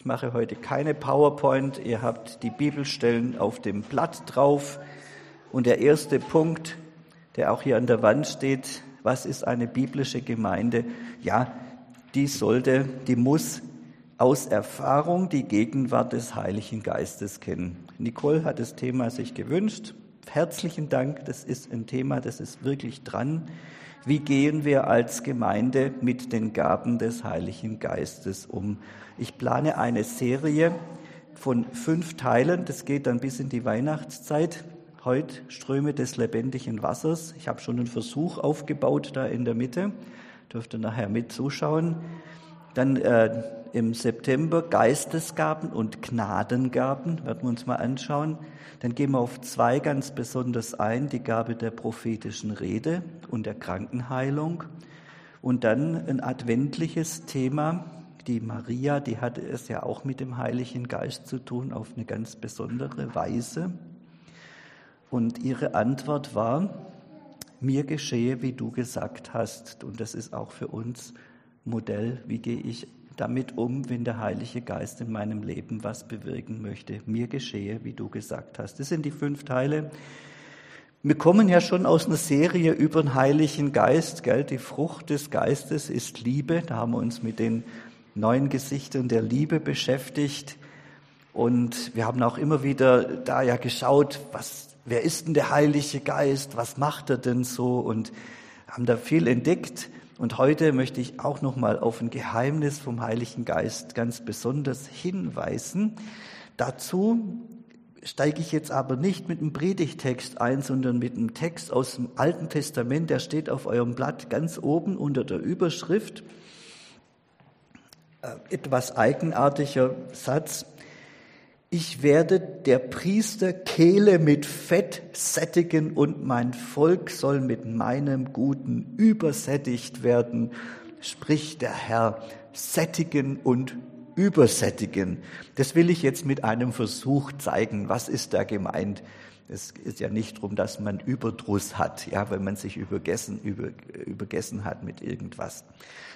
Ich mache heute keine PowerPoint. Ihr habt die Bibelstellen auf dem Blatt drauf. Und der erste Punkt, der auch hier an der Wand steht, was ist eine biblische Gemeinde? Ja, die sollte, die muss aus Erfahrung die Gegenwart des Heiligen Geistes kennen. Nicole hat das Thema sich gewünscht. Herzlichen Dank, das ist ein Thema, das ist wirklich dran. Wie gehen wir als Gemeinde mit den Gaben des Heiligen Geistes um? Ich plane eine Serie von fünf Teilen, das geht dann bis in die Weihnachtszeit. Heute Ströme des lebendigen Wassers. Ich habe schon einen Versuch aufgebaut da in der Mitte. Dürft ihr nachher mit zuschauen. Dann äh, im September Geistesgaben und Gnadengaben, werden wir uns mal anschauen. Dann gehen wir auf zwei ganz besonders ein, die Gabe der prophetischen Rede und der Krankenheilung. Und dann ein adventliches Thema, die Maria, die hatte es ja auch mit dem Heiligen Geist zu tun, auf eine ganz besondere Weise. Und ihre Antwort war, mir geschehe, wie du gesagt hast. Und das ist auch für uns Modell, wie gehe ich damit um, wenn der Heilige Geist in meinem Leben was bewirken möchte. Mir geschehe, wie du gesagt hast. Das sind die fünf Teile. Wir kommen ja schon aus einer Serie über den Heiligen Geist. Gell? Die Frucht des Geistes ist Liebe. Da haben wir uns mit den neuen Gesichtern der Liebe beschäftigt. Und wir haben auch immer wieder da ja geschaut, was, wer ist denn der Heilige Geist? Was macht er denn so? Und haben da viel entdeckt. Und heute möchte ich auch noch mal auf ein Geheimnis vom Heiligen Geist ganz besonders hinweisen. Dazu steige ich jetzt aber nicht mit einem Predigtext ein, sondern mit einem Text aus dem Alten Testament, der steht auf eurem Blatt ganz oben unter der Überschrift. Äh, etwas eigenartiger Satz. Ich werde der Priester Kehle mit Fett sättigen und mein Volk soll mit meinem Guten übersättigt werden, spricht der Herr, sättigen und übersättigen. Das will ich jetzt mit einem Versuch zeigen. Was ist da gemeint? Es ist ja nicht darum, dass man Überdruss hat, ja, wenn man sich übergessen, über, übergessen hat mit irgendwas.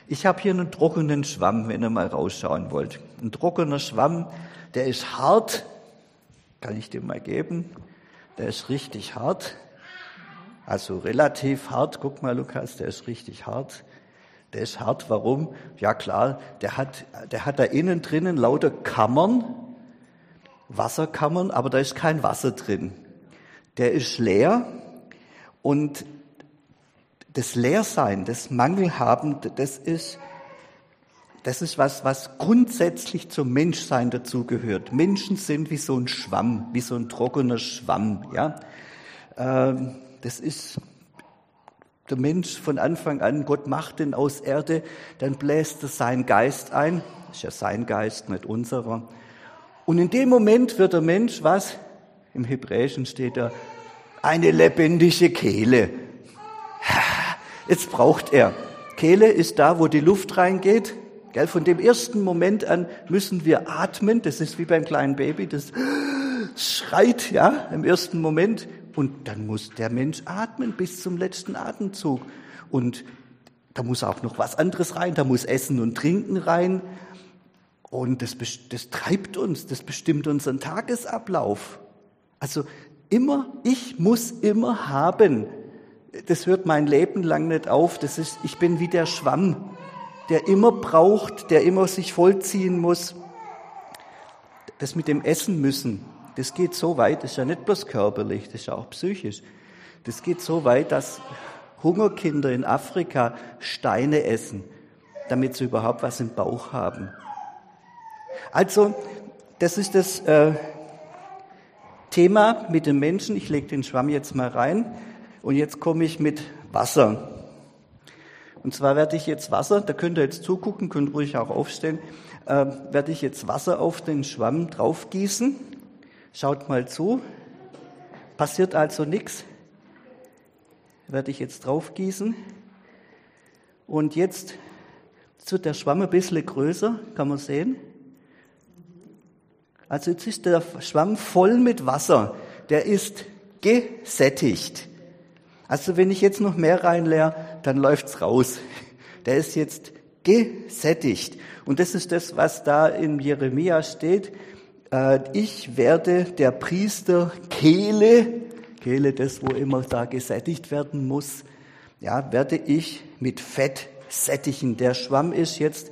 Ich habe hier einen trockenen Schwamm, wenn ihr mal rausschauen wollt. Ein trockener Schwamm der ist hart, kann ich dir mal geben. Der ist richtig hart, also relativ hart. Guck mal, Lukas, der ist richtig hart. Der ist hart, warum? Ja klar, der hat, der hat da innen drinnen lauter Kammern, Wasserkammern, aber da ist kein Wasser drin. Der ist leer und das Leersein, das Mangelhaben, das ist das ist was, was grundsätzlich zum Menschsein dazugehört. Menschen sind wie so ein Schwamm, wie so ein trockener Schwamm, ja. Ähm, das ist der Mensch von Anfang an. Gott macht ihn aus Erde, dann bläst er seinen Geist ein. Das ist ja sein Geist, nicht unserer. Und in dem Moment wird der Mensch was? Im Hebräischen steht da, eine lebendige Kehle. Jetzt braucht er. Kehle ist da, wo die Luft reingeht. Gell, von dem ersten Moment an müssen wir atmen. Das ist wie beim kleinen Baby, das schreit, ja, im ersten Moment. Und dann muss der Mensch atmen bis zum letzten Atemzug. Und da muss auch noch was anderes rein. Da muss Essen und Trinken rein. Und das, das treibt uns, das bestimmt unseren Tagesablauf. Also immer, ich muss immer haben. Das hört mein Leben lang nicht auf. Das ist, ich bin wie der Schwamm der immer braucht, der immer sich vollziehen muss. Das mit dem Essen müssen, das geht so weit, das ist ja nicht bloß körperlich, das ist ja auch psychisch. Das geht so weit, dass Hungerkinder in Afrika Steine essen, damit sie überhaupt was im Bauch haben. Also, das ist das äh, Thema mit den Menschen. Ich lege den Schwamm jetzt mal rein und jetzt komme ich mit Wasser. Und zwar werde ich jetzt Wasser, da könnt ihr jetzt zugucken, könnt ruhig auch aufstehen, äh, werde ich jetzt Wasser auf den Schwamm draufgießen. Schaut mal zu. Passiert also nichts. Werde ich jetzt draufgießen. Und jetzt, jetzt wird der Schwamm ein bisschen größer, kann man sehen. Also jetzt ist der Schwamm voll mit Wasser. Der ist gesättigt. Also wenn ich jetzt noch mehr reinleere, dann läuft's raus. Der ist jetzt gesättigt. Und das ist das, was da in Jeremia steht. Äh, ich werde der Priester Kehle, Kehle, das, wo immer da gesättigt werden muss, ja, werde ich mit Fett sättigen. Der Schwamm ist jetzt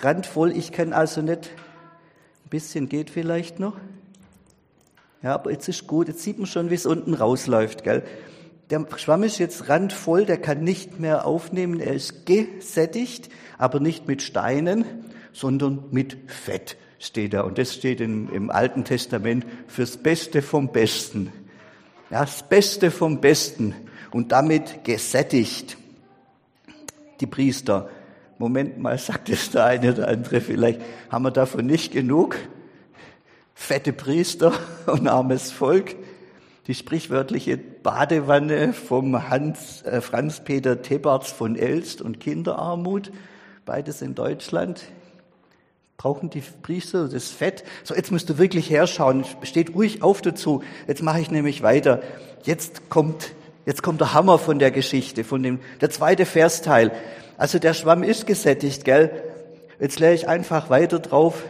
randvoll. Ich kann also nicht, ein bisschen geht vielleicht noch. Ja, aber jetzt ist gut. Jetzt sieht man schon, wie es unten rausläuft, gell? Der Schwamm ist jetzt randvoll, der kann nicht mehr aufnehmen. Er ist gesättigt, aber nicht mit Steinen, sondern mit Fett steht da. Und das steht im, im Alten Testament fürs Beste vom Besten. Ja, das Beste vom Besten. Und damit gesättigt. Die Priester. Moment mal, sagt es der eine oder andere vielleicht, haben wir davon nicht genug? Fette Priester und armes Volk. Die sprichwörtliche Badewanne vom Hans, äh, Franz-Peter Tebarts von Elst und Kinderarmut. Beides in Deutschland brauchen die Priester das Fett. So, jetzt musst du wirklich herschauen. Steht ruhig auf dazu. Jetzt mache ich nämlich weiter. Jetzt kommt, jetzt kommt der Hammer von der Geschichte, von dem, der zweite Versteil. Also der Schwamm ist gesättigt, gell? Jetzt lehre ich einfach weiter drauf.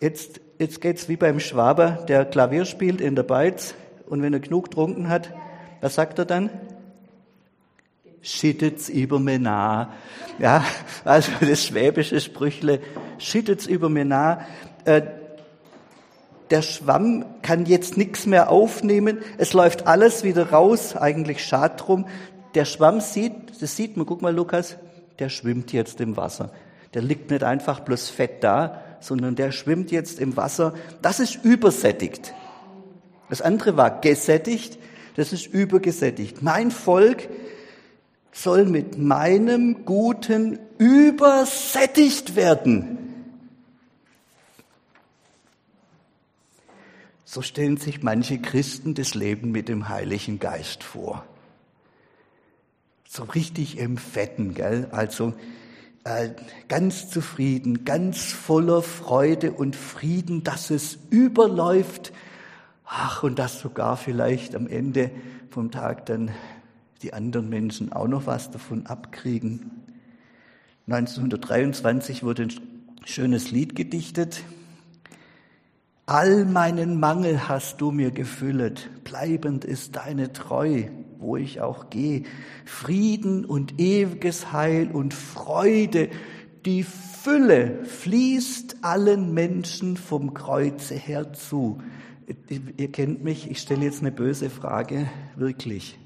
Jetzt, jetzt geht's wie beim Schwaber, der Klavier spielt in der Beiz und wenn er genug getrunken hat, was sagt er dann? schittet's über mir nah. Ja, also das schwäbische Sprüchle, schittet's über mir nah. Äh, der Schwamm kann jetzt nichts mehr aufnehmen. Es läuft alles wieder raus. Eigentlich schade drum. Der Schwamm sieht, das sieht man, guck mal, Lukas, der schwimmt jetzt im Wasser. Der liegt nicht einfach bloß fett da, sondern der schwimmt jetzt im Wasser. Das ist übersättigt. Das andere war gesättigt, das ist übergesättigt. Mein Volk soll mit meinem Guten übersättigt werden. So stellen sich manche Christen das Leben mit dem Heiligen Geist vor. So richtig im Fetten, gell? Also ganz zufrieden, ganz voller Freude und Frieden, dass es überläuft. Ach, und dass sogar vielleicht am Ende vom Tag dann die anderen Menschen auch noch was davon abkriegen. 1923 wurde ein schönes Lied gedichtet. All meinen Mangel hast du mir gefüllet, bleibend ist deine Treu, wo ich auch gehe. Frieden und ewiges Heil und Freude, die Fülle fließt allen Menschen vom Kreuze her zu. Ihr kennt mich, ich stelle jetzt eine böse Frage, wirklich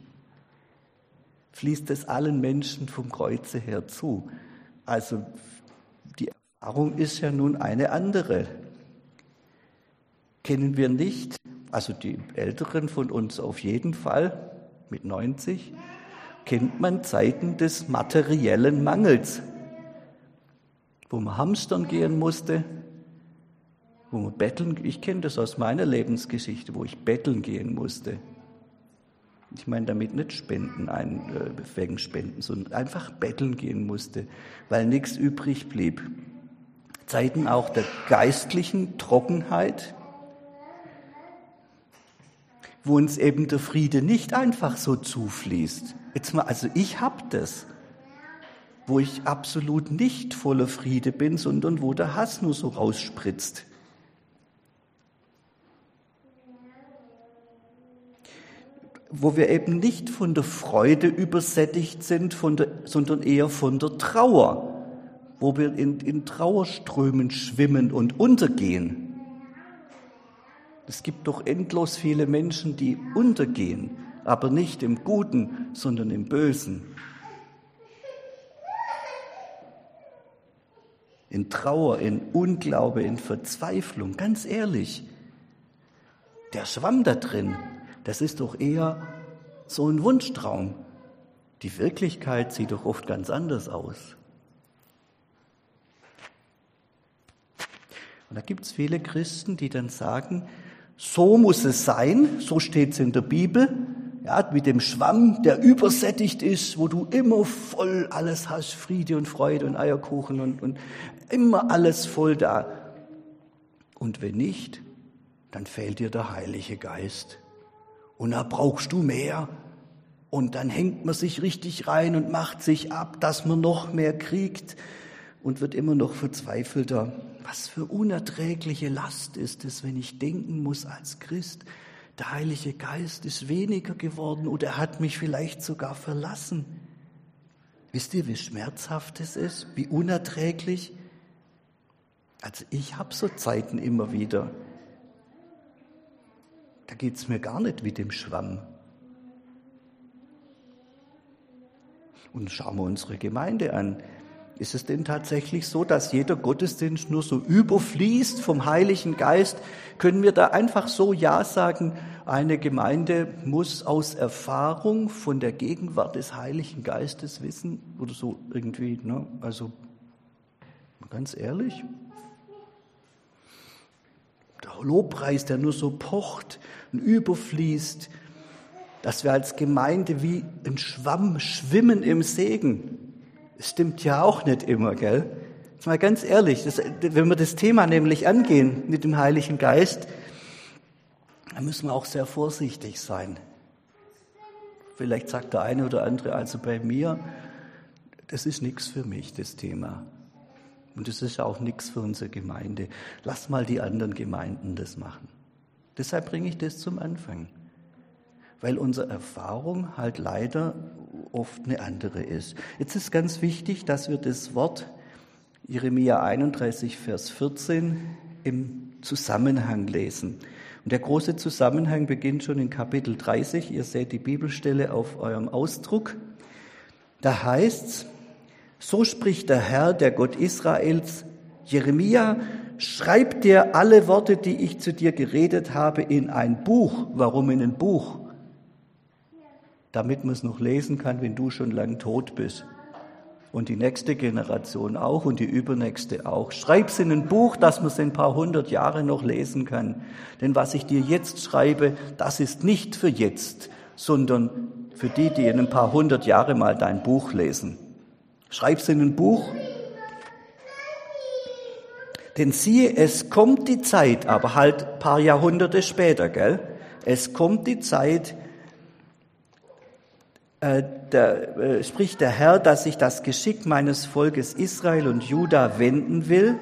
fließt es allen Menschen vom Kreuze her zu. Also die Erfahrung ist ja nun eine andere. Kennen wir nicht, also die Älteren von uns auf jeden Fall, mit 90, kennt man Zeiten des materiellen Mangels, wo man hamstern gehen musste, wo man betteln, ich kenne das aus meiner Lebensgeschichte, wo ich betteln gehen musste. Ich meine damit nicht Spenden ein, äh, wegen Spenden, sondern einfach betteln gehen musste, weil nichts übrig blieb. Zeiten auch der geistlichen Trockenheit, wo uns eben der Friede nicht einfach so zufließt. Jetzt mal, also ich hab das, wo ich absolut nicht voller Friede bin, sondern wo der Hass nur so rausspritzt. wo wir eben nicht von der Freude übersättigt sind, der, sondern eher von der Trauer, wo wir in, in Trauerströmen schwimmen und untergehen. Es gibt doch endlos viele Menschen, die untergehen, aber nicht im Guten, sondern im Bösen. In Trauer, in Unglaube, in Verzweiflung, ganz ehrlich. Der Schwamm da drin, das ist doch eher so ein Wunschtraum. Die Wirklichkeit sieht doch oft ganz anders aus. Und da gibt es viele Christen, die dann sagen, so muss es sein, so steht es in der Bibel, ja, mit dem Schwamm, der übersättigt ist, wo du immer voll alles hast, Friede und Freude und Eierkuchen und, und immer alles voll da. Und wenn nicht, dann fehlt dir der Heilige Geist. Und da brauchst du mehr. Und dann hängt man sich richtig rein und macht sich ab, dass man noch mehr kriegt und wird immer noch verzweifelter. Was für unerträgliche Last ist es, wenn ich denken muss als Christ, der Heilige Geist ist weniger geworden oder er hat mich vielleicht sogar verlassen. Wisst ihr, wie schmerzhaft es ist, wie unerträglich? Also ich habe so Zeiten immer wieder. Da geht es mir gar nicht wie dem Schwamm. Und schauen wir unsere Gemeinde an. Ist es denn tatsächlich so, dass jeder Gottesdienst nur so überfließt vom Heiligen Geist? Können wir da einfach so Ja sagen? Eine Gemeinde muss aus Erfahrung von der Gegenwart des Heiligen Geistes wissen oder so irgendwie. Ne? Also ganz ehrlich, der Lobpreis, der nur so pocht und überfließt, dass wir als Gemeinde wie ein Schwamm schwimmen im Segen. Das stimmt ja auch nicht immer, gell? Jetzt mal ganz ehrlich, das, wenn wir das Thema nämlich angehen mit dem Heiligen Geist, dann müssen wir auch sehr vorsichtig sein. Vielleicht sagt der eine oder andere, also bei mir, das ist nichts für mich, das Thema. Und das ist auch nichts für unsere Gemeinde. Lass mal die anderen Gemeinden das machen. Deshalb bringe ich das zum Anfang. Weil unsere Erfahrung halt leider oft eine andere ist. Jetzt ist ganz wichtig, dass wir das Wort Jeremia 31, Vers 14 im Zusammenhang lesen. Und der große Zusammenhang beginnt schon in Kapitel 30. Ihr seht die Bibelstelle auf eurem Ausdruck. Da heißt's, so spricht der Herr, der Gott Israels, Jeremia, schreib dir alle Worte, die ich zu dir geredet habe, in ein Buch. Warum in ein Buch? Damit man es noch lesen kann, wenn du schon lang tot bist. Und die nächste Generation auch und die übernächste auch. Schreib's in ein Buch, dass man es in ein paar hundert Jahre noch lesen kann. Denn was ich dir jetzt schreibe, das ist nicht für jetzt, sondern für die, die in ein paar hundert Jahre mal dein Buch lesen. Schreib's in ein Buch. Denn siehe, es kommt die Zeit, aber halt paar Jahrhunderte später, gell? Es kommt die Zeit, äh, äh, spricht der Herr, dass ich das Geschick meines Volkes Israel und Juda wenden will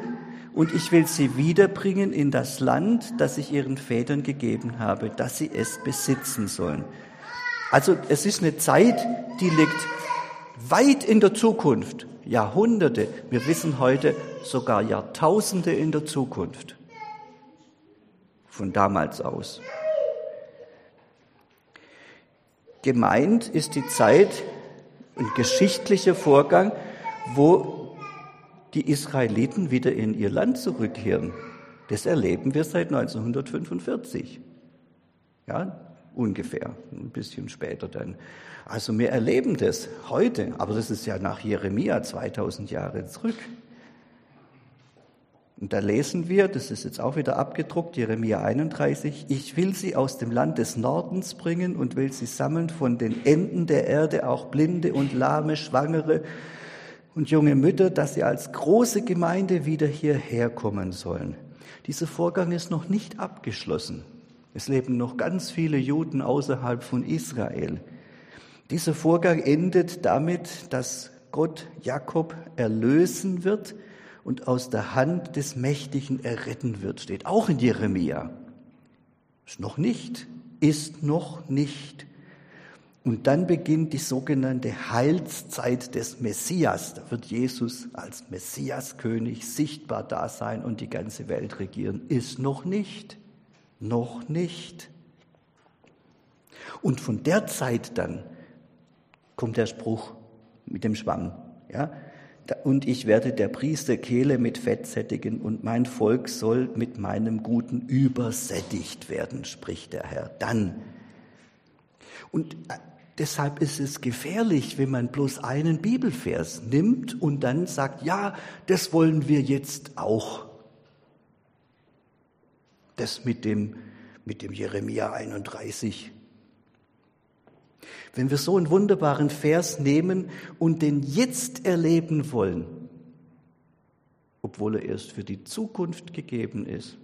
und ich will sie wiederbringen in das Land, das ich ihren Vätern gegeben habe, dass sie es besitzen sollen. Also es ist eine Zeit, die liegt weit in der Zukunft, Jahrhunderte, wir wissen heute sogar Jahrtausende in der Zukunft, von damals aus. Gemeint ist die Zeit, ein geschichtlicher Vorgang, wo die Israeliten wieder in ihr Land zurückkehren. Das erleben wir seit 1945. Ja, ungefähr, ein bisschen später dann. Also wir erleben das heute, aber das ist ja nach Jeremia 2000 Jahre zurück. Und da lesen wir, das ist jetzt auch wieder abgedruckt, Jeremia 31, ich will sie aus dem Land des Nordens bringen und will sie sammeln von den Enden der Erde, auch Blinde und Lahme, Schwangere und junge Mütter, dass sie als große Gemeinde wieder hierher kommen sollen. Dieser Vorgang ist noch nicht abgeschlossen. Es leben noch ganz viele Juden außerhalb von Israel. Dieser Vorgang endet damit, dass Gott Jakob erlösen wird und aus der Hand des Mächtigen erretten wird, steht auch in Jeremia. Ist noch nicht, ist noch nicht. Und dann beginnt die sogenannte Heilszeit des Messias. Da wird Jesus als Messiaskönig sichtbar da sein und die ganze Welt regieren. Ist noch nicht, noch nicht. Und von der Zeit dann kommt der Spruch mit dem Schwamm. Ja? Und ich werde der Priester Kehle mit Fett sättigen und mein Volk soll mit meinem Guten übersättigt werden, spricht der Herr. Dann. Und äh, deshalb ist es gefährlich, wenn man bloß einen Bibelvers nimmt und dann sagt, ja, das wollen wir jetzt auch. Das mit dem, mit dem Jeremia 31 wenn wir so einen wunderbaren Vers nehmen und den jetzt erleben wollen, obwohl er erst für die Zukunft gegeben ist,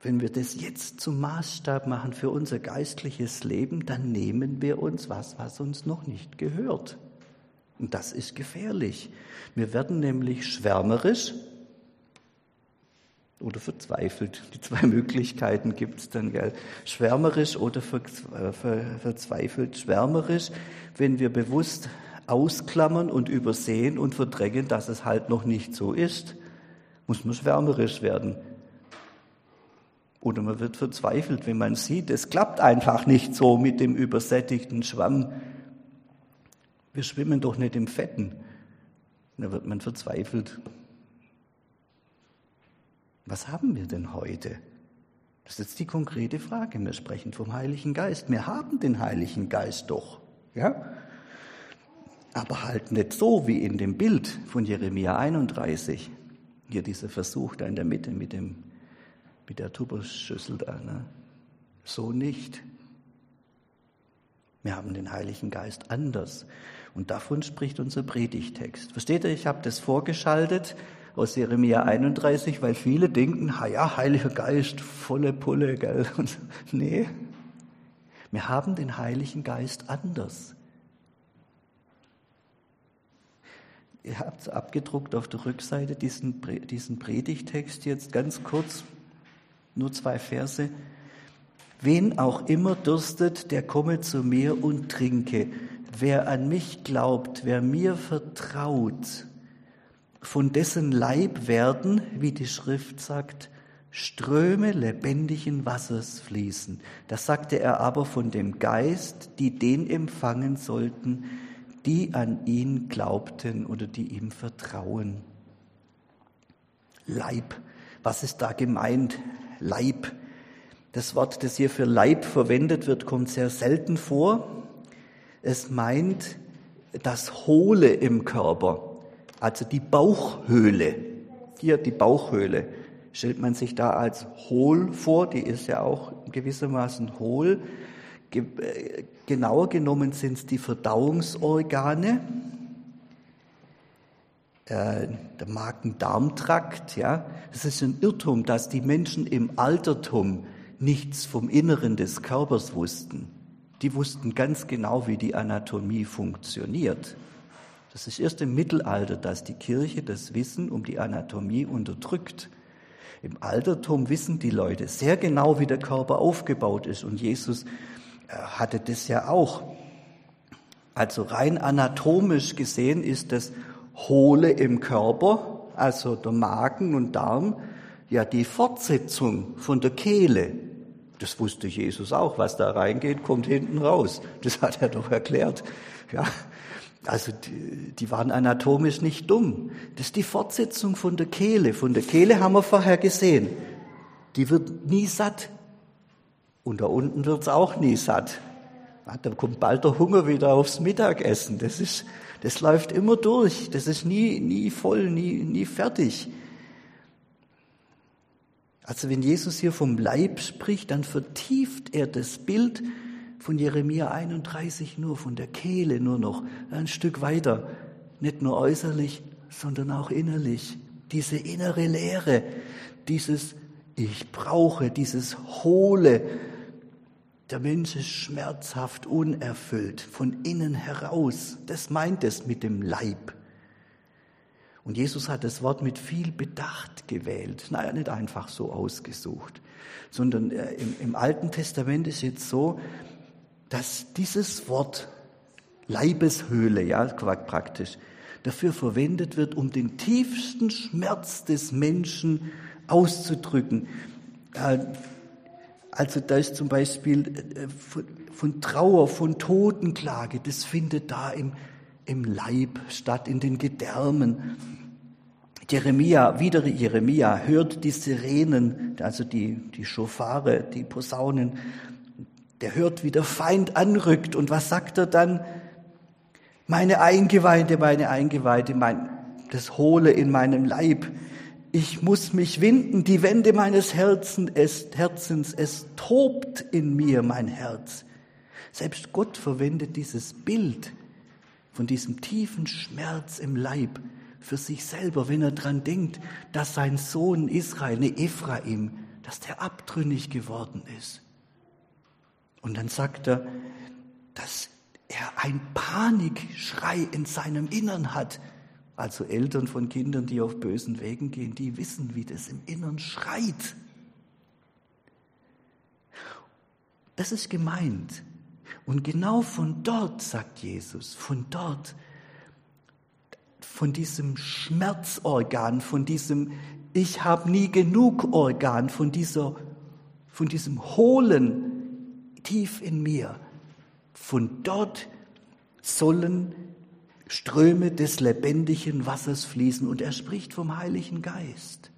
Wenn wir das jetzt zum Maßstab machen für unser geistliches Leben, dann nehmen wir uns was, was uns noch nicht gehört. Und das ist gefährlich. Wir werden nämlich schwärmerisch oder verzweifelt. Die zwei Möglichkeiten gibt es dann, gell? Schwärmerisch oder äh, verzweifelt. Schwärmerisch, wenn wir bewusst ausklammern und übersehen und verdrängen, dass es halt noch nicht so ist, muss man schwärmerisch werden. Oder man wird verzweifelt, wenn man sieht, es klappt einfach nicht so mit dem übersättigten Schwamm. Wir schwimmen doch nicht im Fetten. Da wird man verzweifelt. Was haben wir denn heute? Das ist jetzt die konkrete Frage. Wir sprechen vom Heiligen Geist. Wir haben den Heiligen Geist doch. Ja? Aber halt nicht so wie in dem Bild von Jeremia 31. Hier dieser Versuch da in der Mitte mit dem mit der Tupperschüssel da. Ne? So nicht. Wir haben den Heiligen Geist anders. Und davon spricht unser Predigtext. Versteht ihr, ich habe das vorgeschaltet aus Jeremia 31, weil viele denken, ha ja, Heiliger Geist, volle Pulle, gell? Und, nee, wir haben den Heiligen Geist anders. Ihr habt es abgedruckt auf der Rückseite, diesen, diesen Predigtext jetzt ganz kurz nur zwei Verse. Wen auch immer dürstet, der komme zu mir und trinke. Wer an mich glaubt, wer mir vertraut, von dessen Leib werden, wie die Schrift sagt, Ströme lebendigen Wassers fließen. Das sagte er aber von dem Geist, die den empfangen sollten, die an ihn glaubten oder die ihm vertrauen. Leib, was ist da gemeint? Leib. Das Wort, das hier für Leib verwendet wird, kommt sehr selten vor. Es meint das Hohle im Körper, also die Bauchhöhle. Hier die Bauchhöhle stellt man sich da als hohl vor, die ist ja auch gewissermaßen hohl. Äh, genauer genommen sind es die Verdauungsorgane, äh, der Magen-Darm-Trakt, ja. Es ist ein Irrtum, dass die Menschen im Altertum nichts vom Inneren des Körpers wussten. Die wussten ganz genau, wie die Anatomie funktioniert. Das ist erst im Mittelalter, dass die Kirche das Wissen um die Anatomie unterdrückt. Im Altertum wissen die Leute sehr genau, wie der Körper aufgebaut ist. Und Jesus äh, hatte das ja auch. Also rein anatomisch gesehen ist das Hohle im Körper, also der Magen und Darm, ja die Fortsetzung von der Kehle. Das wusste Jesus auch. Was da reingeht, kommt hinten raus. Das hat er doch erklärt. Ja, also die, die waren anatomisch nicht dumm. Das ist die Fortsetzung von der Kehle. Von der Kehle haben wir vorher gesehen. Die wird nie satt. Und da unten wird's auch nie satt. Ja, dann kommt bald der Hunger wieder aufs Mittagessen. Das ist, das läuft immer durch. Das ist nie, nie voll, nie, nie fertig. Also wenn Jesus hier vom Leib spricht, dann vertieft er das Bild von Jeremia 31 nur, von der Kehle nur noch, ein Stück weiter. Nicht nur äußerlich, sondern auch innerlich. Diese innere Leere, dieses Ich brauche, dieses Hohle, der Mensch ist schmerzhaft, unerfüllt, von innen heraus. Das meint es mit dem Leib. Und Jesus hat das Wort mit viel Bedacht gewählt. Naja, nicht einfach so ausgesucht, sondern äh, im, im Alten Testament ist jetzt so, dass dieses Wort Leibeshöhle, ja, praktisch, dafür verwendet wird, um den tiefsten Schmerz des Menschen auszudrücken. Also da ist zum Beispiel äh, von Trauer, von Totenklage, das findet da im, im Leib statt, in den Gedärmen. Jeremia, wieder Jeremia, hört die Sirenen, also die, die Schofare, die Posaunen. Der hört, wie der Feind anrückt. Und was sagt er dann? Meine Eingeweide, meine Eingeweide, mein, das Hohle in meinem Leib ich muss mich winden, die Wände meines Herzens, es, Herzens, es tobt in mir mein Herz. Selbst Gott verwendet dieses Bild von diesem tiefen Schmerz im Leib für sich selber, wenn er dran denkt, dass sein Sohn Israel, ne Ephraim, dass der abtrünnig geworden ist. Und dann sagt er, dass er ein Panikschrei in seinem Innern hat. Also Eltern von Kindern, die auf bösen Wegen gehen, die wissen, wie das im Innern schreit. Das ist gemeint. Und genau von dort, sagt Jesus, von dort, von diesem Schmerzorgan, von diesem Ich habe nie genug Organ, von, dieser, von diesem Hohlen tief in mir, von dort sollen Ströme des lebendigen Wassers fließen. Und er spricht vom Heiligen Geist.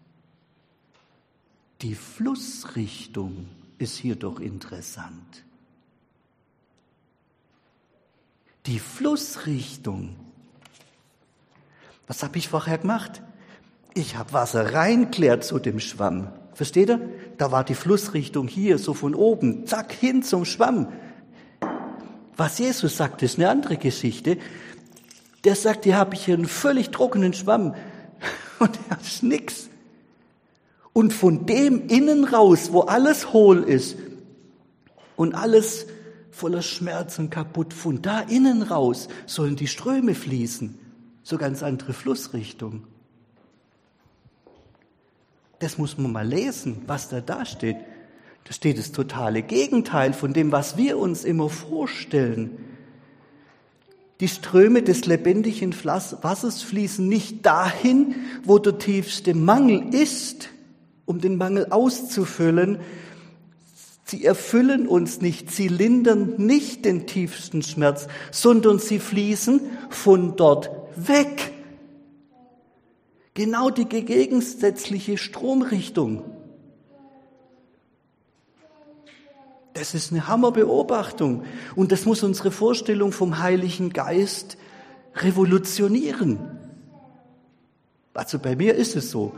Die Flussrichtung ist hier doch interessant. Die Flussrichtung. Was habe ich vorher gemacht? Ich habe Wasser reinklärt zu dem Schwamm. Versteht ihr? Da war die Flussrichtung hier, so von oben, zack, hin zum Schwamm. Was Jesus sagt, ist eine andere Geschichte. Der sagt, hier habe ich einen völlig trockenen Schwamm und er ist nix. Und von dem innen raus, wo alles hohl ist und alles voller Schmerzen kaputt, von da innen raus sollen die Ströme fließen, so ganz andere Flussrichtung. Das muss man mal lesen, was da da steht. Da steht das totale Gegenteil von dem, was wir uns immer vorstellen. Die Ströme des lebendigen Wassers fließen nicht dahin, wo der tiefste Mangel ist, um den Mangel auszufüllen. Sie erfüllen uns nicht, sie lindern nicht den tiefsten Schmerz, sondern sie fließen von dort weg. Genau die gegensätzliche Stromrichtung. Das ist eine Hammerbeobachtung und das muss unsere Vorstellung vom Heiligen Geist revolutionieren. Also bei mir ist es so.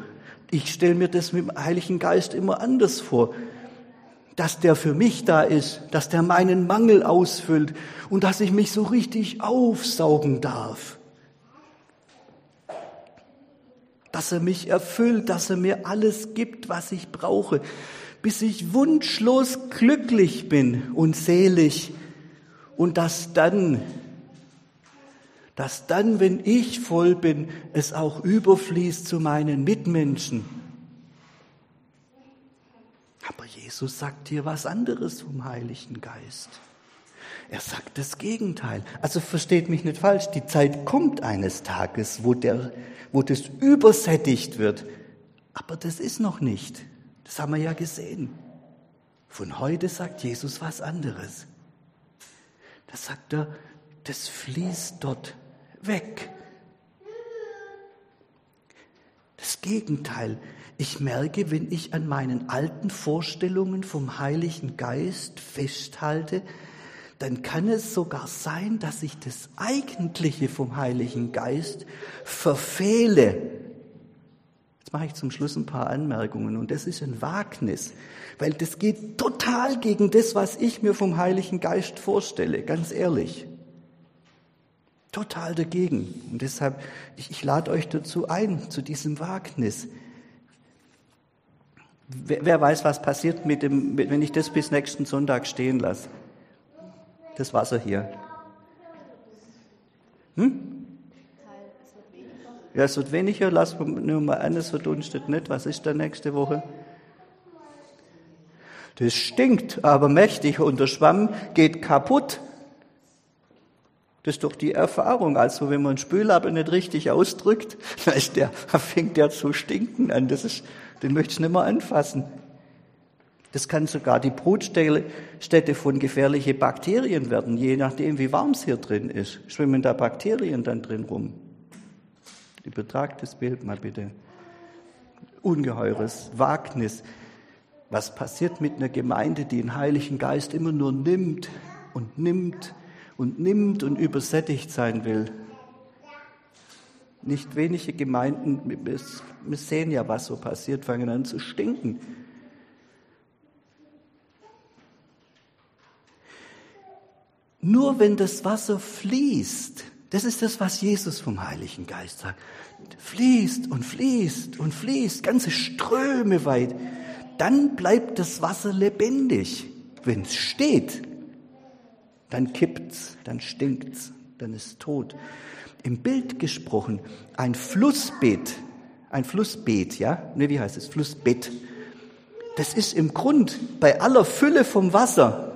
Ich stelle mir das mit dem Heiligen Geist immer anders vor. Dass der für mich da ist, dass der meinen Mangel ausfüllt und dass ich mich so richtig aufsaugen darf. Dass er mich erfüllt, dass er mir alles gibt, was ich brauche, bis ich wunschlos glücklich bin und selig und dass dann dass dann, wenn ich voll bin, es auch überfließt zu meinen Mitmenschen. Aber Jesus sagt hier was anderes vom Heiligen Geist. Er sagt das Gegenteil. Also versteht mich nicht falsch, die Zeit kommt eines Tages, wo, der, wo das übersättigt wird. Aber das ist noch nicht. Das haben wir ja gesehen. Von heute sagt Jesus was anderes. Da sagt er, das fließt dort weg. Das Gegenteil. Ich merke, wenn ich an meinen alten Vorstellungen vom Heiligen Geist festhalte, dann kann es sogar sein, dass ich das Eigentliche vom Heiligen Geist verfehle. Jetzt mache ich zum Schluss ein paar Anmerkungen und das ist ein Wagnis, weil das geht total gegen das, was ich mir vom Heiligen Geist vorstelle, ganz ehrlich total dagegen. Und deshalb, ich, ich lade euch dazu ein, zu diesem Wagnis. Wer, wer weiß, was passiert mit dem, wenn ich das bis nächsten Sonntag stehen lasse? Das Wasser hier. Hm? Ja, es wird weniger, lass nur mal an, es verdunstet nicht. Was ist da nächste Woche? Das stinkt, aber mächtig und der Schwamm geht kaputt. Das ist doch die Erfahrung. Also wenn man einen Spüllappen nicht richtig ausdrückt, dann, ist der, fängt der zu stinken an. Das ist, den möchte ich nicht mehr anfassen. Das kann sogar die Brutstätte von gefährlichen Bakterien werden, je nachdem, wie warm es hier drin ist. Schwimmen da Bakterien dann drin rum? Übertragt das Bild mal bitte. Ungeheures Wagnis. Was passiert mit einer Gemeinde, die den Heiligen Geist immer nur nimmt und nimmt und nimmt und übersättigt sein will. Nicht wenige Gemeinden, wir sehen ja, was so passiert, fangen an zu stinken. Nur wenn das Wasser fließt, das ist das, was Jesus vom Heiligen Geist sagt, fließt und fließt und fließt, ganze Ströme weit, dann bleibt das Wasser lebendig. Wenn es steht, dann kippt's, dann stinkt's, dann ist tot. Im Bild gesprochen, ein Flussbeet, ein Flussbeet, ja? Ne, wie heißt es? Flussbett. Das ist im Grund bei aller Fülle vom Wasser.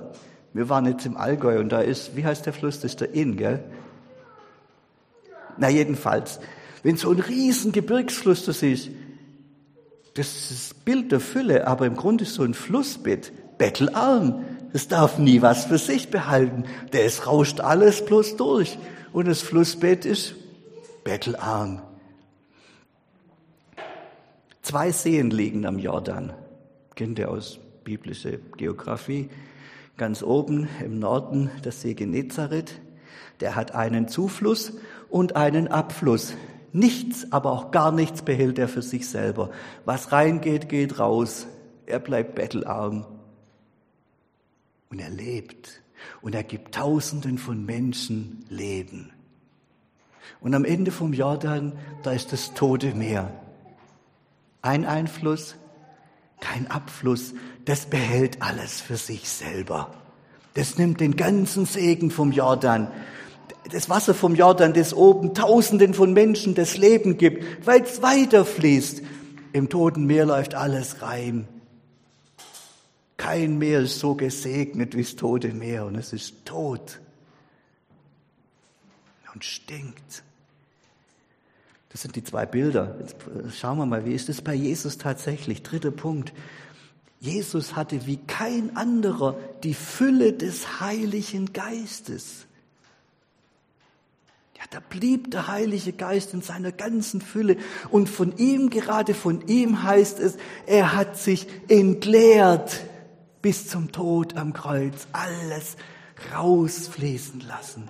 Wir waren jetzt im Allgäu und da ist, wie heißt der Fluss? Das ist der Inn, gell? Na, jedenfalls. Wenn so ein riesen Gebirgsfluss du siehst, das ist das Bild der Fülle, aber im Grunde ist so ein Flussbett bettelarm. Es darf nie was für sich behalten. Es rauscht alles bloß durch. Und das Flussbett ist bettelarm. Zwei Seen liegen am Jordan. Kennt ihr aus biblischer Geografie? Ganz oben im Norden der See Genezareth. Der hat einen Zufluss und einen Abfluss. Nichts, aber auch gar nichts behält er für sich selber. Was reingeht, geht raus. Er bleibt bettelarm. Und er lebt. Und er gibt Tausenden von Menschen Leben. Und am Ende vom Jordan, da ist das Tote Meer. Ein Einfluss, kein Abfluss, das behält alles für sich selber. Das nimmt den ganzen Segen vom Jordan. Das Wasser vom Jordan, das oben Tausenden von Menschen das Leben gibt, weil es weiterfließt. Im Toten Meer läuft alles rein. Kein Meer ist so gesegnet wie das Tote Meer und es ist tot und stinkt. Das sind die zwei Bilder. Jetzt äh, schauen wir mal, wie ist es bei Jesus tatsächlich? Dritter Punkt. Jesus hatte wie kein anderer die Fülle des Heiligen Geistes. Ja, da blieb der Heilige Geist in seiner ganzen Fülle. Und von ihm, gerade von ihm heißt es, er hat sich entleert bis zum Tod am Kreuz. Alles rausfließen lassen.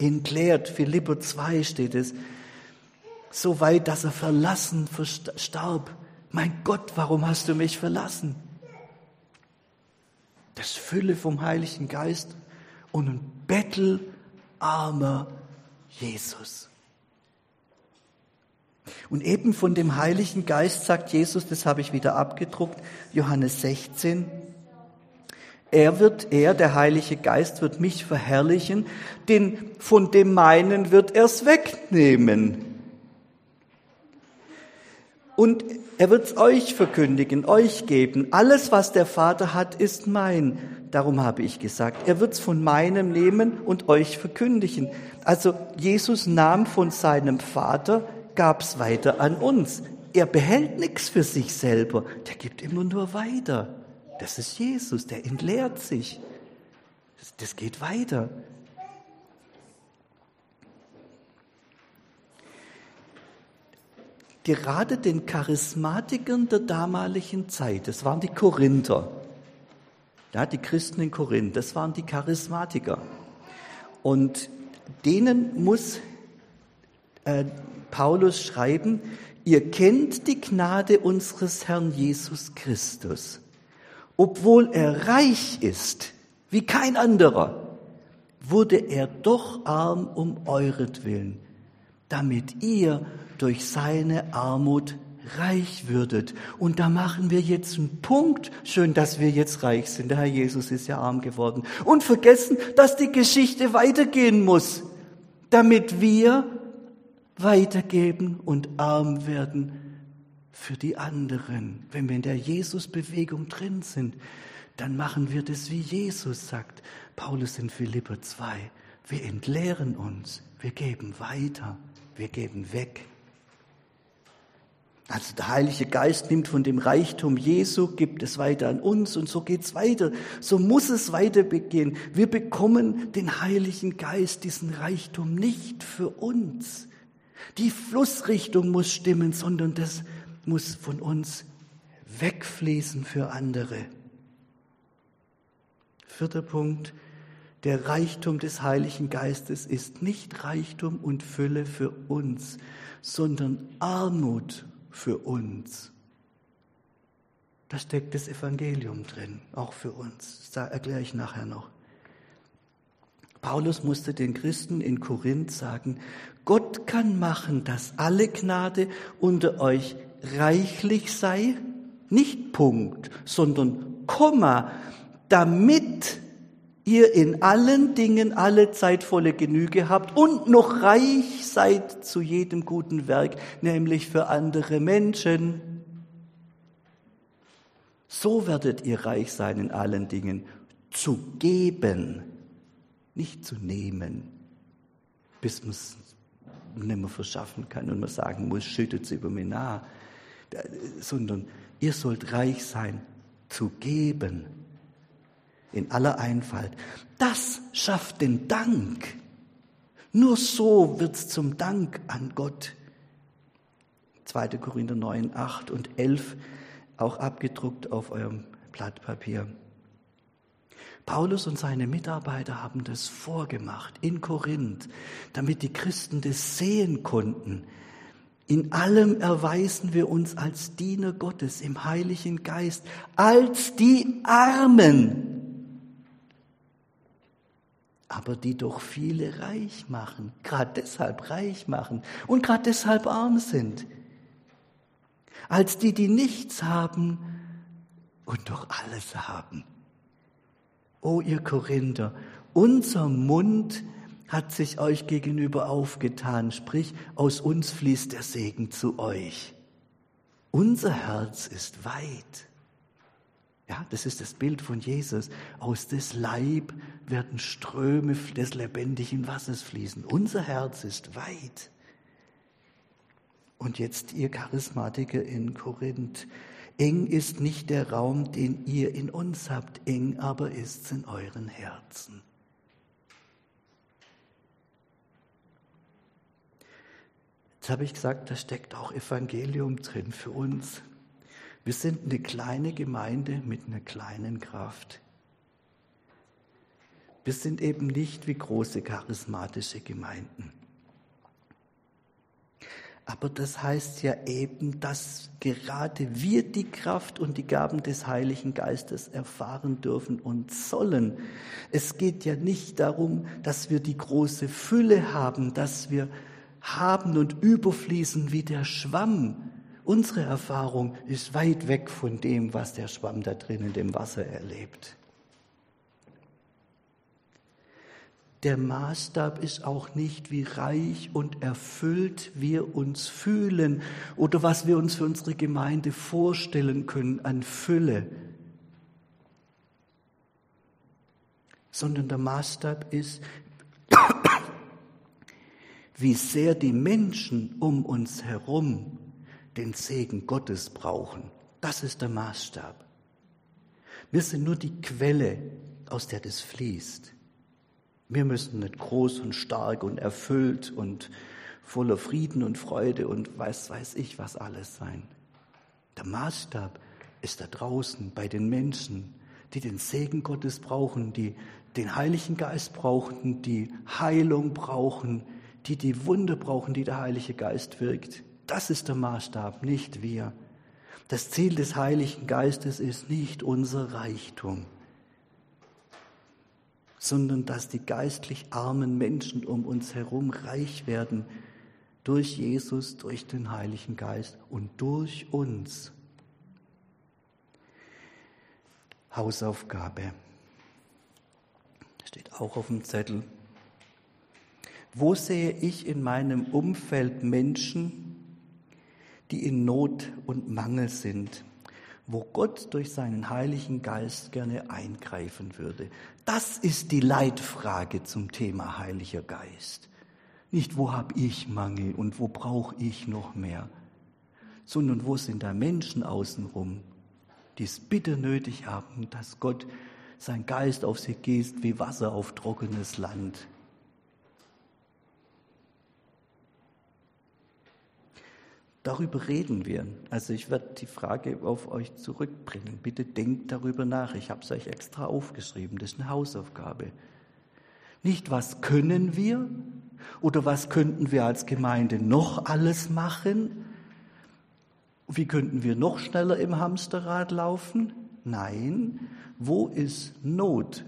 Entleert, Philipper 2 steht es so weit, dass er verlassen starb. Mein Gott, warum hast du mich verlassen? Das Fülle vom Heiligen Geist und ein bettelarmer Jesus. Und eben von dem Heiligen Geist sagt Jesus, das habe ich wieder abgedruckt, Johannes 16, er wird, er, der Heilige Geist, wird mich verherrlichen, denn von dem meinen wird er es wegnehmen und er wird es euch verkündigen, euch geben. Alles, was der Vater hat, ist mein. Darum habe ich gesagt, er wird es von meinem nehmen und euch verkündigen. Also Jesus nahm von seinem Vater, gab es weiter an uns. Er behält nichts für sich selber, der gibt immer nur weiter. Das ist Jesus, der entleert sich. Das, das geht weiter. Gerade den Charismatikern der damaligen Zeit, das waren die Korinther, ja, die Christen in Korinth, das waren die Charismatiker. Und denen muss äh, Paulus schreiben, ihr kennt die Gnade unseres Herrn Jesus Christus. Obwohl er reich ist, wie kein anderer, wurde er doch arm um euretwillen, damit ihr durch seine Armut reich würdet. Und da machen wir jetzt einen Punkt. Schön, dass wir jetzt reich sind. Der Herr Jesus ist ja arm geworden. Und vergessen, dass die Geschichte weitergehen muss, damit wir weitergeben und arm werden für die anderen. Wenn wir in der Jesus-Bewegung drin sind, dann machen wir das, wie Jesus sagt. Paulus in Philipper 2. Wir entleeren uns, wir geben weiter, wir geben weg. Also der Heilige Geist nimmt von dem Reichtum Jesu, gibt es weiter an uns und so geht's weiter. So muss es weiter begehen. Wir bekommen den Heiligen Geist, diesen Reichtum nicht für uns. Die Flussrichtung muss stimmen, sondern das muss von uns wegfließen für andere. Vierter Punkt. Der Reichtum des Heiligen Geistes ist nicht Reichtum und Fülle für uns, sondern Armut für uns. Da steckt das Evangelium drin, auch für uns. Das erkläre ich nachher noch. Paulus musste den Christen in Korinth sagen, Gott kann machen, dass alle Gnade unter euch reichlich sei, nicht Punkt, sondern Komma, damit ihr in allen Dingen alle Zeit volle Genüge habt und noch reich seid zu jedem guten Werk, nämlich für andere Menschen. So werdet ihr reich sein in allen Dingen, zu geben, nicht zu nehmen, bis man es nicht mehr verschaffen kann und man sagen muss, schüttet es über mich nach, sondern ihr sollt reich sein, zu geben in aller Einfalt. Das schafft den Dank. Nur so wird's zum Dank an Gott. 2. Korinther 9, 8 und 11, auch abgedruckt auf eurem Blatt Papier. Paulus und seine Mitarbeiter haben das vorgemacht in Korinth, damit die Christen das sehen konnten. In allem erweisen wir uns als Diener Gottes im Heiligen Geist, als die Armen, aber die doch viele reich machen, gerade deshalb reich machen und gerade deshalb arm sind, als die, die nichts haben und doch alles haben. O ihr Korinther, unser Mund hat sich euch gegenüber aufgetan, sprich, aus uns fließt der Segen zu euch. Unser Herz ist weit. Ja, das ist das Bild von Jesus. Aus des Leib werden Ströme des lebendigen Wassers fließen. Unser Herz ist weit. Und jetzt ihr Charismatiker in Korinth. Eng ist nicht der Raum, den ihr in uns habt, eng aber ist's in euren Herzen. Jetzt habe ich gesagt, da steckt auch Evangelium drin für uns. Wir sind eine kleine Gemeinde mit einer kleinen Kraft. Wir sind eben nicht wie große charismatische Gemeinden. Aber das heißt ja eben, dass gerade wir die Kraft und die Gaben des Heiligen Geistes erfahren dürfen und sollen. Es geht ja nicht darum, dass wir die große Fülle haben, dass wir haben und überfließen wie der Schwamm, Unsere Erfahrung ist weit weg von dem, was der Schwamm da drin in dem Wasser erlebt. Der Maßstab ist auch nicht, wie reich und erfüllt wir uns fühlen oder was wir uns für unsere Gemeinde vorstellen können an Fülle, sondern der Maßstab ist, wie sehr die Menschen um uns herum den Segen Gottes brauchen. Das ist der Maßstab. Wir sind nur die Quelle, aus der das fließt. Wir müssen nicht groß und stark und erfüllt und voller Frieden und Freude und weiß, weiß ich was alles sein. Der Maßstab ist da draußen bei den Menschen, die den Segen Gottes brauchen, die den Heiligen Geist brauchen, die Heilung brauchen, die die Wunde brauchen, die der Heilige Geist wirkt. Das ist der Maßstab, nicht wir. Das Ziel des Heiligen Geistes ist nicht unser Reichtum, sondern dass die geistlich armen Menschen um uns herum reich werden durch Jesus, durch den Heiligen Geist und durch uns. Hausaufgabe steht auch auf dem Zettel. Wo sehe ich in meinem Umfeld Menschen, die in Not und Mangel sind, wo Gott durch seinen Heiligen Geist gerne eingreifen würde. Das ist die Leitfrage zum Thema Heiliger Geist. Nicht, wo habe ich Mangel und wo brauche ich noch mehr, sondern wo sind da Menschen außenrum, die es bitter nötig haben, dass Gott sein Geist auf sie gießt wie Wasser auf trockenes Land. Darüber reden wir. Also ich werde die Frage auf euch zurückbringen. Bitte denkt darüber nach. Ich habe es euch extra aufgeschrieben. Das ist eine Hausaufgabe. Nicht, was können wir oder was könnten wir als Gemeinde noch alles machen? Wie könnten wir noch schneller im Hamsterrad laufen? Nein, wo ist Not?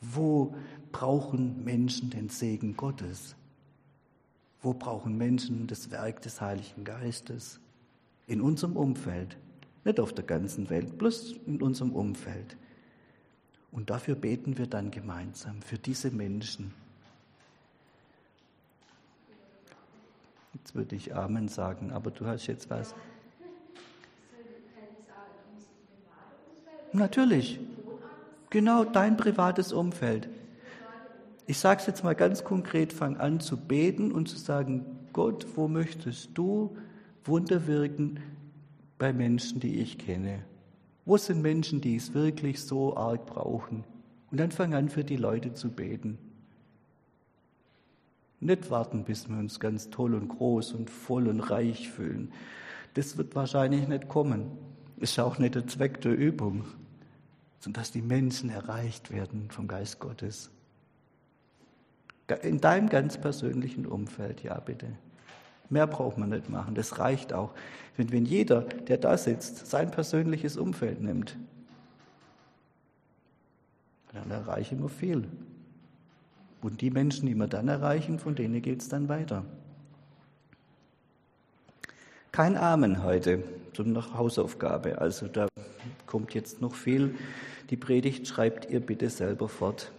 Wo brauchen Menschen den Segen Gottes? Wo brauchen Menschen das Werk des Heiligen Geistes? In unserem Umfeld, Nicht auf der ganzen Welt, bloß in unserem Umfeld. Und dafür beten wir dann gemeinsam, für diese Menschen. Jetzt würde ich Amen sagen, aber du hast jetzt was. Natürlich. Genau dein privates Umfeld. Ich sage es jetzt mal ganz konkret, fang an zu beten und zu sagen, Gott, wo möchtest du Wunder wirken bei Menschen, die ich kenne? Wo sind Menschen, die es wirklich so arg brauchen? Und dann fang an, für die Leute zu beten. Nicht warten, bis wir uns ganz toll und groß und voll und reich fühlen. Das wird wahrscheinlich nicht kommen. Ist auch nicht der Zweck der Übung, sondern dass die Menschen erreicht werden vom Geist Gottes. In deinem ganz persönlichen Umfeld, ja bitte. Mehr braucht man nicht machen. Das reicht auch. Wenn, wenn jeder, der da sitzt, sein persönliches Umfeld nimmt, dann erreichen wir viel. Und die Menschen, die wir dann erreichen, von denen geht es dann weiter. Kein Amen heute, sondern Hausaufgabe. Also da kommt jetzt noch viel. Die Predigt schreibt ihr bitte selber fort.